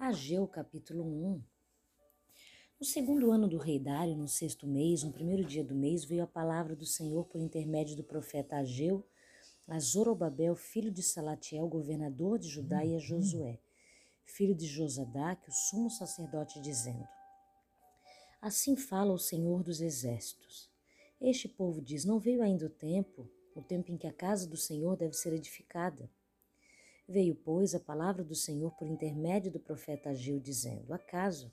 Ageu capítulo 1 No segundo ano do rei Dário, no sexto mês, no primeiro dia do mês, veio a palavra do Senhor por intermédio do profeta Ageu a Zorobabel, filho de Salatiel, governador de Judá, e a Josué, filho de Josadaque, o sumo sacerdote, dizendo: Assim fala o Senhor dos exércitos. Este povo diz: Não veio ainda o tempo, o tempo em que a casa do Senhor deve ser edificada. Veio, pois, a palavra do Senhor por intermédio do profeta Ageu, dizendo: Acaso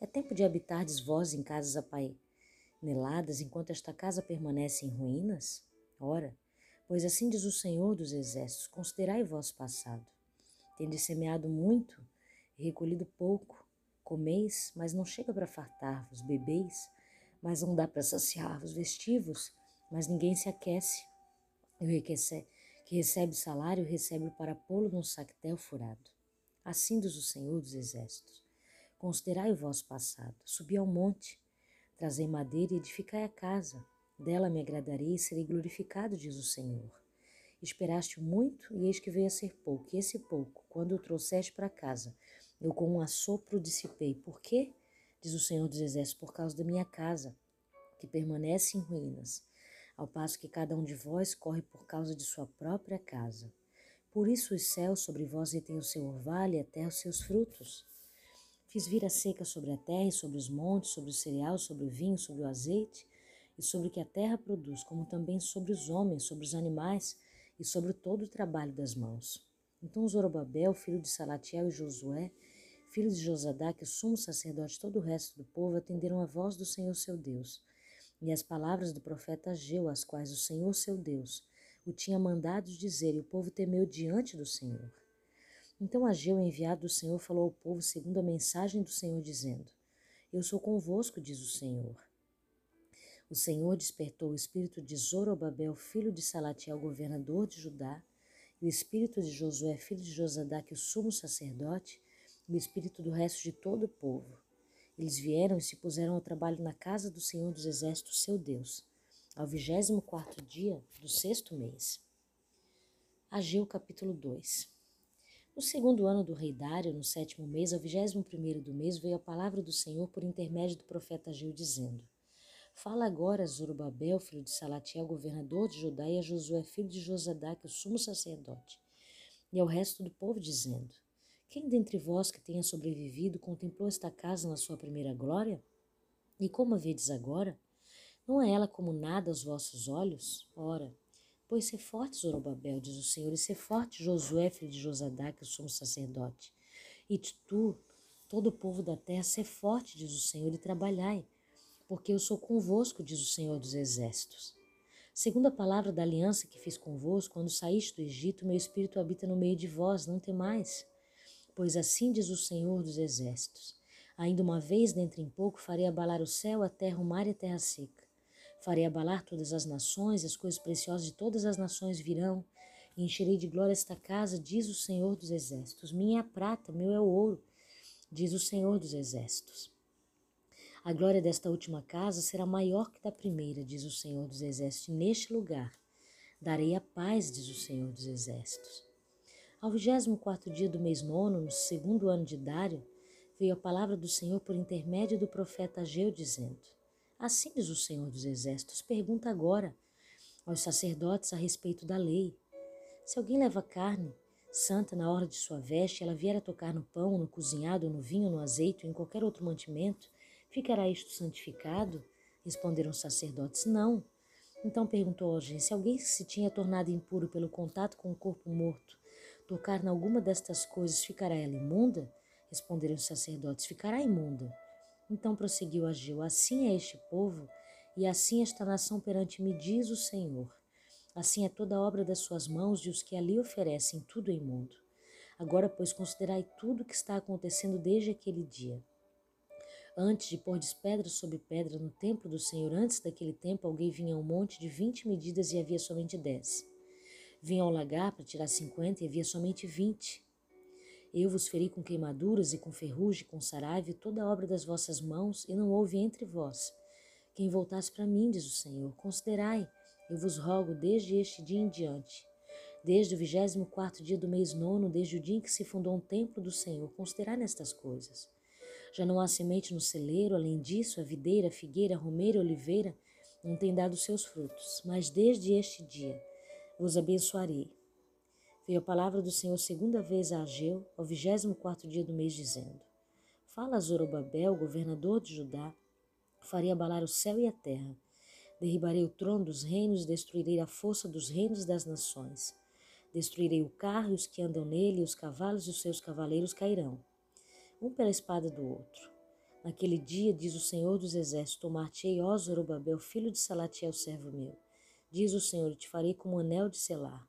é tempo de habitardes vós em casas apaineladas, enquanto esta casa permanece em ruínas? Ora, pois assim diz o Senhor dos Exércitos: Considerai vós passado. Tendes semeado muito recolhido pouco. Comeis, mas não chega para fartar-vos. Bebeis, mas não dá para saciar-vos. Vestivos, mas ninguém se aquece. E o que recebe salário, recebe para pô-lo num sactel furado. Assim diz o Senhor dos Exércitos. Considerai o vosso passado, subi ao monte, trazei madeira e edificai a casa. Dela me agradarei e serei glorificado, diz o Senhor. Esperaste muito, e eis que veio a ser pouco, e esse pouco, quando o trouxeste para casa, eu com um assopro dissipei. Por quê? Diz o Senhor dos Exércitos, por causa da minha casa, que permanece em ruínas ao passo que cada um de vós corre por causa de sua própria casa. Por isso os céus sobre vós retêm o seu orvalho e a terra os seus frutos. Fiz vir a seca sobre a terra e sobre os montes, sobre o cereal, sobre o vinho, sobre o azeite e sobre o que a terra produz, como também sobre os homens, sobre os animais e sobre todo o trabalho das mãos. Então Zorobabel, filho de Salatiel e Josué, filho de Josadá, que sumo sacerdote todo o resto do povo atenderam a voz do Senhor seu Deus e as palavras do profeta Ageu, as quais o Senhor seu Deus o tinha mandado dizer, e o povo temeu diante do Senhor. Então Ageu, enviado do Senhor, falou ao povo segundo a mensagem do Senhor, dizendo: Eu sou convosco, diz o Senhor. O Senhor despertou o espírito de Zorobabel, filho de Salatiel, governador de Judá, e o espírito de Josué, filho de Josadá, que o sumo sacerdote, e o espírito do resto de todo o povo. Eles vieram e se puseram ao trabalho na casa do Senhor dos Exércitos, seu Deus, ao vigésimo quarto dia do sexto mês. Ageu capítulo 2 No segundo ano do rei Dário, no sétimo mês, ao vigésimo primeiro do mês, veio a palavra do Senhor por intermédio do profeta Ageu, dizendo Fala agora a Zorobabel, filho de Salatiel, governador de Judá, e a Josué, filho de Josadac, o sumo sacerdote, e ao resto do povo, dizendo quem dentre vós que tenha sobrevivido contemplou esta casa na sua primeira glória? E como a vedes agora? Não é ela como nada aos vossos olhos? Ora, pois ser forte, Zorobabel, diz o Senhor, e ser forte, Josué, filho de Josadá, que somos sacerdote. E tu, todo o povo da terra, ser forte, diz o Senhor, e trabalhai, porque eu sou convosco, diz o Senhor dos exércitos. Segundo a palavra da aliança que fiz convosco, quando saíste do Egito, meu espírito habita no meio de vós, não temais. Pois assim diz o Senhor dos Exércitos: Ainda uma vez, dentro em pouco, farei abalar o céu, a terra, o mar e a terra seca. Farei abalar todas as nações, e as coisas preciosas de todas as nações virão, e encherei de glória esta casa, diz o Senhor dos Exércitos. Minha é a prata, meu é o ouro, diz o Senhor dos Exércitos. A glória desta última casa será maior que da primeira, diz o Senhor dos Exércitos. Neste lugar darei a paz, diz o Senhor dos Exércitos. Ao vigésimo quarto dia do mês nono, no segundo ano de Dário, veio a palavra do Senhor por intermédio do profeta Ageu, dizendo: Assim diz o Senhor dos Exércitos, pergunta agora aos sacerdotes a respeito da lei. Se alguém leva carne santa na hora de sua veste, ela vier a tocar no pão, no cozinhado, no vinho, no azeite ou em qualquer outro mantimento, ficará isto santificado? Responderam os sacerdotes: Não. Então perguntou a alguém: se alguém se tinha tornado impuro pelo contato com o corpo morto, tocar em alguma destas coisas, ficará ela imunda? Responderam os sacerdotes: Ficará imunda. Então prosseguiu Ageu: Assim é este povo, e assim esta nação perante me, diz o Senhor. Assim é toda a obra das suas mãos e os que ali oferecem tudo é imundo. Agora, pois, considerai tudo o que está acontecendo desde aquele dia. Antes de pôr pedra sobre pedra no templo do Senhor, antes daquele tempo, alguém vinha a um monte de vinte medidas e havia somente dez. Vinha ao lagar para tirar cinquenta e havia somente vinte. Eu vos feri com queimaduras e com ferrugem, com saraiva toda a obra das vossas mãos, e não houve entre vós quem voltasse para mim, diz o Senhor. Considerai, eu vos rogo desde este dia em diante. desde o vigésimo quarto dia do mês nono, desde o dia em que se fundou um templo do Senhor, considerai nestas coisas. Já não há semente no celeiro, além disso, a videira, a figueira, a romeira, a oliveira não têm dado seus frutos, mas desde este dia vos abençoarei. Veio a palavra do Senhor segunda vez a Ageu, ao vigésimo quarto dia do mês, dizendo, Fala a Zorobabel, governador de Judá, farei abalar o céu e a terra, derribarei o trono dos reinos, destruirei a força dos reinos das nações. Destruirei o carro e os que andam nele, e os cavalos e os seus cavaleiros cairão, um pela espada do outro. Naquele dia, diz o Senhor dos Exércitos, tomar-te-ei, ó Zorobabel, filho de Salatiel, servo meu. Diz o Senhor, te farei como anel de selar,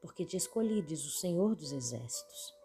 porque te escolhi, diz o Senhor dos Exércitos.